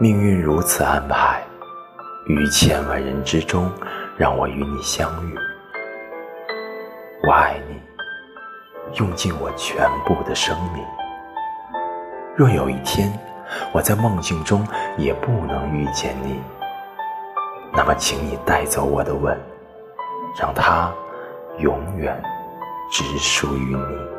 命运如此安排于千万人之中让我与你相遇。我爱你用尽我全部的生命。若有一天我在梦境中也不能遇见你那么请你带走我的吻让它永远只属于你。